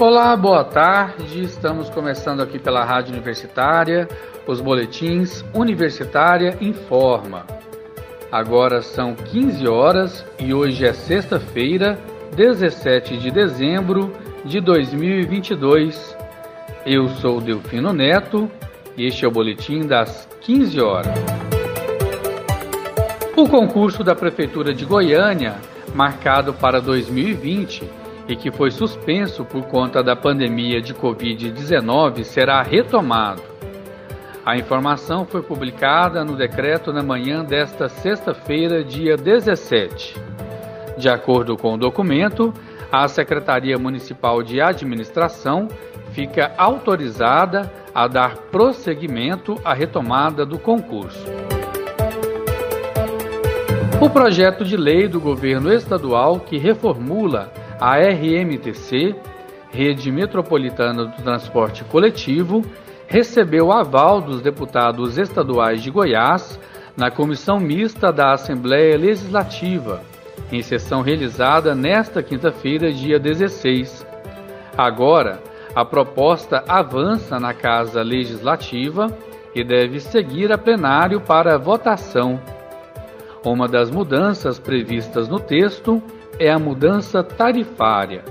Olá, boa tarde. Estamos começando aqui pela Rádio Universitária, os boletins Universitária Informa. Agora são 15 horas e hoje é sexta-feira, 17 de dezembro de 2022. Eu sou Delfino Neto e este é o boletim das 15 horas. O concurso da Prefeitura de Goiânia, marcado para 2020, e que foi suspenso por conta da pandemia de Covid-19 será retomado. A informação foi publicada no decreto na manhã desta sexta-feira, dia 17. De acordo com o documento, a Secretaria Municipal de Administração fica autorizada a dar prosseguimento à retomada do concurso. O projeto de lei do governo estadual que reformula a RMTC, Rede Metropolitana do Transporte Coletivo, recebeu aval dos deputados estaduais de Goiás na comissão mista da Assembleia Legislativa, em sessão realizada nesta quinta-feira, dia 16. Agora, a proposta avança na Casa Legislativa e deve seguir a plenário para votação. Uma das mudanças previstas no texto é a mudança tarifária.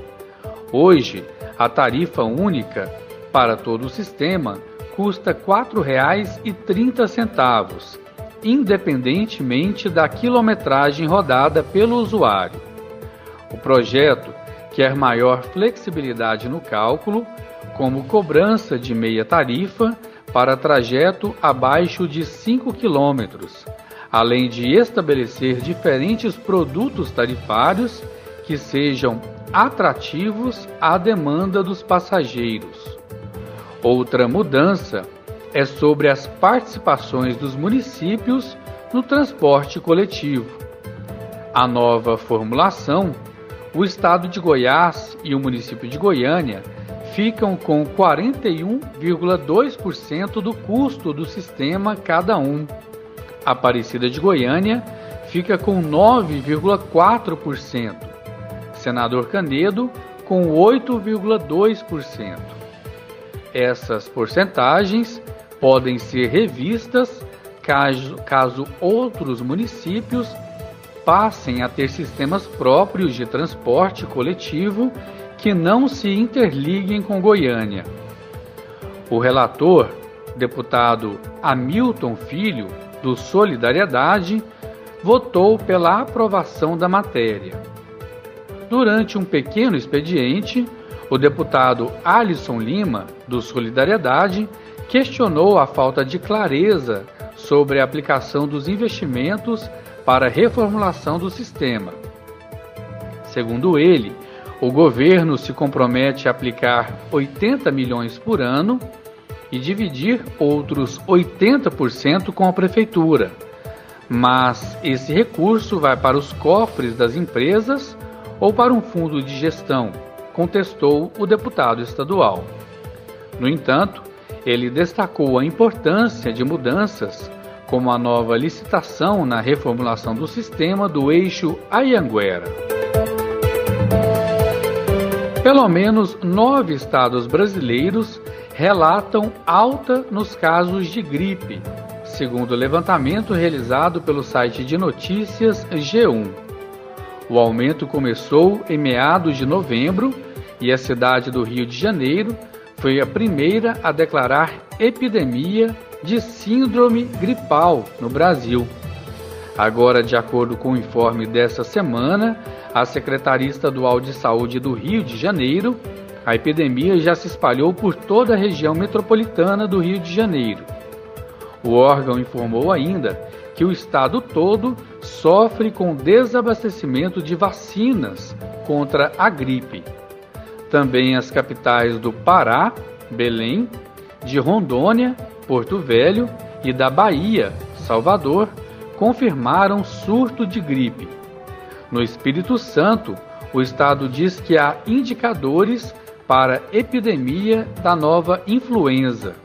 Hoje, a tarifa única para todo o sistema custa R$ 4,30, independentemente da quilometragem rodada pelo usuário. O projeto quer maior flexibilidade no cálculo, como cobrança de meia tarifa para trajeto abaixo de 5 quilômetros além de estabelecer diferentes produtos tarifários que sejam atrativos à demanda dos passageiros. Outra mudança é sobre as participações dos municípios no transporte coletivo. A nova formulação, o estado de Goiás e o município de Goiânia ficam com 41,2% do custo do sistema cada um Aparecida de Goiânia fica com 9,4%. Senador Canedo com 8,2%. Essas porcentagens podem ser revistas caso, caso outros municípios passem a ter sistemas próprios de transporte coletivo que não se interliguem com Goiânia. O relator, deputado Hamilton Filho, do Solidariedade votou pela aprovação da matéria. Durante um pequeno expediente, o deputado Alisson Lima, do Solidariedade, questionou a falta de clareza sobre a aplicação dos investimentos para a reformulação do sistema. Segundo ele, o governo se compromete a aplicar 80 milhões por ano e dividir outros 80% com a prefeitura. Mas esse recurso vai para os cofres das empresas ou para um fundo de gestão, contestou o deputado estadual. No entanto, ele destacou a importância de mudanças, como a nova licitação na reformulação do sistema do eixo Ayanguera. Pelo menos nove estados brasileiros relatam alta nos casos de gripe, segundo o levantamento realizado pelo site de notícias G1. O aumento começou em meados de novembro e a cidade do Rio de Janeiro foi a primeira a declarar epidemia de síndrome gripal no Brasil. Agora, de acordo com o informe dessa semana, a Secretaria Estadual de Saúde do Rio de Janeiro a epidemia já se espalhou por toda a região metropolitana do Rio de Janeiro. O órgão informou ainda que o estado todo sofre com desabastecimento de vacinas contra a gripe. Também as capitais do Pará, Belém, de Rondônia, Porto Velho e da Bahia, Salvador, confirmaram surto de gripe. No Espírito Santo, o estado diz que há indicadores para epidemia da nova influenza.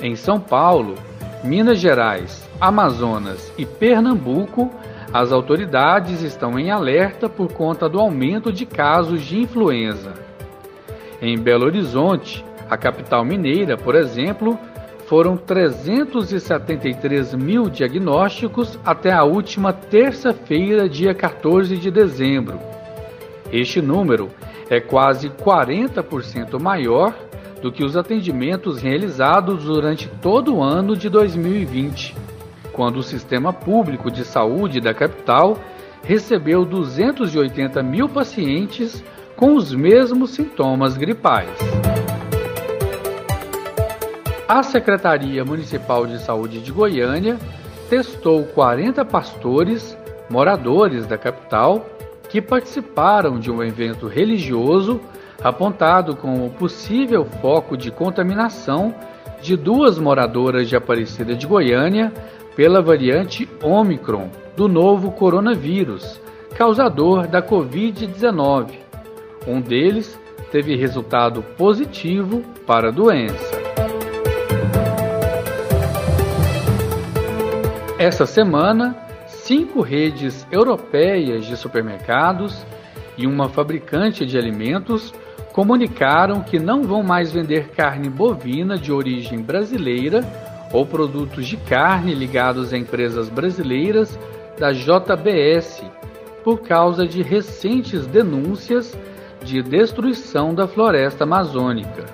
Em São Paulo, Minas Gerais, Amazonas e Pernambuco, as autoridades estão em alerta por conta do aumento de casos de influenza. Em Belo Horizonte, a capital mineira, por exemplo, foram 373 mil diagnósticos até a última terça-feira, dia 14 de dezembro. Este número é quase 40% maior do que os atendimentos realizados durante todo o ano de 2020, quando o sistema público de saúde da capital recebeu 280 mil pacientes com os mesmos sintomas gripais. A Secretaria Municipal de Saúde de Goiânia testou 40 pastores, moradores da capital, que participaram de um evento religioso apontado como possível foco de contaminação de duas moradoras de Aparecida de Goiânia pela variante Omicron do novo coronavírus, causador da Covid-19. Um deles teve resultado positivo para a doença. Essa semana, cinco redes europeias de supermercados e uma fabricante de alimentos comunicaram que não vão mais vender carne bovina de origem brasileira ou produtos de carne ligados a empresas brasileiras da JBS por causa de recentes denúncias de destruição da floresta amazônica.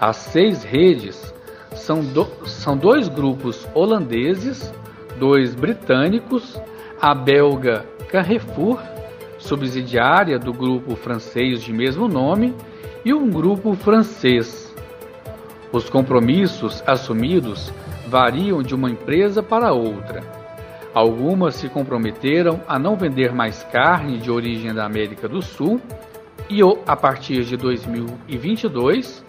As seis redes são, do, são dois grupos holandeses, dois britânicos, a belga Carrefour subsidiária do grupo francês de mesmo nome, e um grupo francês. Os compromissos assumidos variam de uma empresa para outra. Algumas se comprometeram a não vender mais carne de origem da América do Sul e a partir de 2022,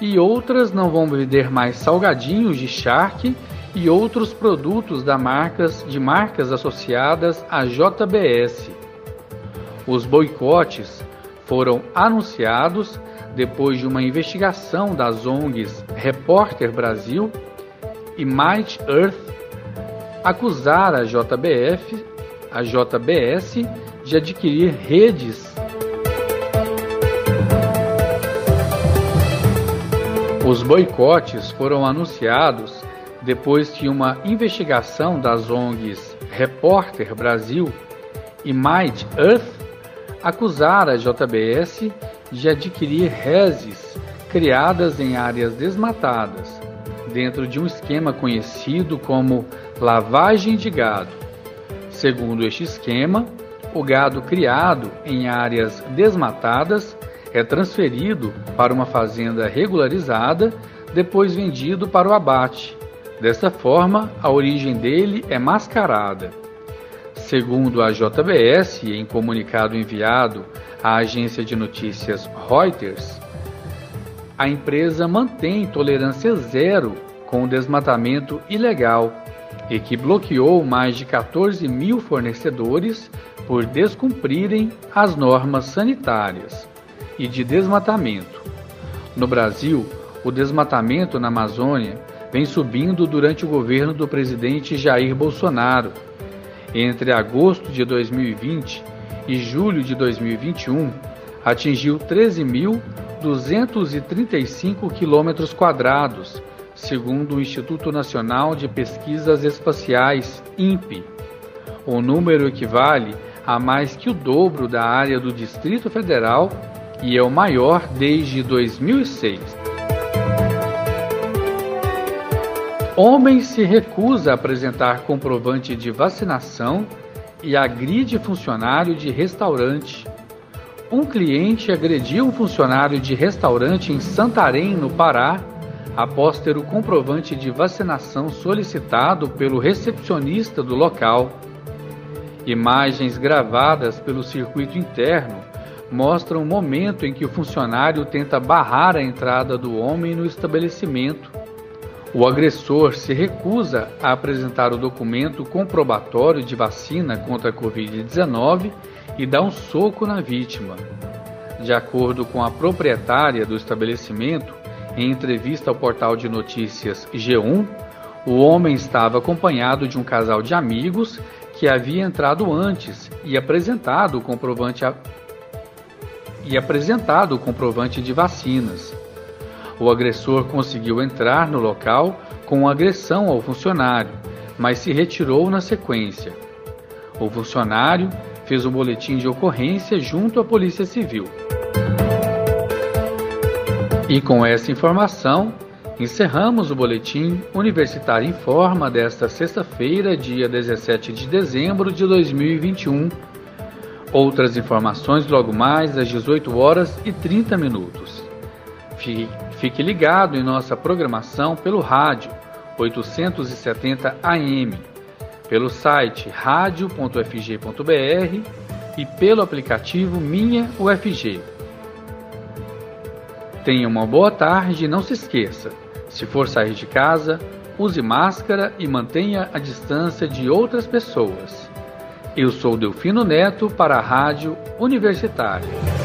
e outras não vão vender mais salgadinhos de charque e outros produtos da marcas de marcas associadas à JBS. Os boicotes foram anunciados depois de uma investigação das ONGs Repórter Brasil e Might Earth acusar a JBF, a JBS, de adquirir redes. Os boicotes foram anunciados depois que uma investigação das ONGs Repórter Brasil e Might Earth acusar a JBS de adquirir reses criadas em áreas desmatadas, dentro de um esquema conhecido como lavagem de gado. Segundo este esquema, o gado criado em áreas desmatadas é transferido para uma fazenda regularizada, depois vendido para o abate. Dessa forma, a origem dele é mascarada. Segundo a JBS, em comunicado enviado à agência de notícias Reuters, a empresa mantém tolerância zero com o desmatamento ilegal e que bloqueou mais de 14 mil fornecedores por descumprirem as normas sanitárias e de desmatamento. No Brasil, o desmatamento na Amazônia vem subindo durante o governo do presidente Jair Bolsonaro entre agosto de 2020 e julho de 2021, atingiu 13.235 quilômetros quadrados, segundo o Instituto Nacional de Pesquisas Espaciais, INPE. O número equivale a mais que o dobro da área do Distrito Federal e é o maior desde 2006. Homem se recusa a apresentar comprovante de vacinação e agride funcionário de restaurante. Um cliente agrediu um funcionário de restaurante em Santarém, no Pará, após ter o comprovante de vacinação solicitado pelo recepcionista do local. Imagens gravadas pelo circuito interno mostram o momento em que o funcionário tenta barrar a entrada do homem no estabelecimento o agressor se recusa a apresentar o documento comprobatório de vacina contra a Covid-19 e dá um soco na vítima. De acordo com a proprietária do estabelecimento, em entrevista ao portal de notícias G1, o homem estava acompanhado de um casal de amigos que havia entrado antes e apresentado o comprovante a... e apresentado o comprovante de vacinas. O agressor conseguiu entrar no local com agressão ao funcionário, mas se retirou na sequência. O funcionário fez um boletim de ocorrência junto à Polícia Civil. E com essa informação, encerramos o boletim Universitário Informa desta sexta-feira, dia 17 de dezembro de 2021. Outras informações logo mais às 18 horas e 30 minutos. Fique ligado em nossa programação pelo rádio 870 AM, pelo site radio.fg.br e pelo aplicativo Minha UFG. Tenha uma boa tarde e não se esqueça, se for sair de casa, use máscara e mantenha a distância de outras pessoas. Eu sou Delfino Neto para a Rádio Universitária.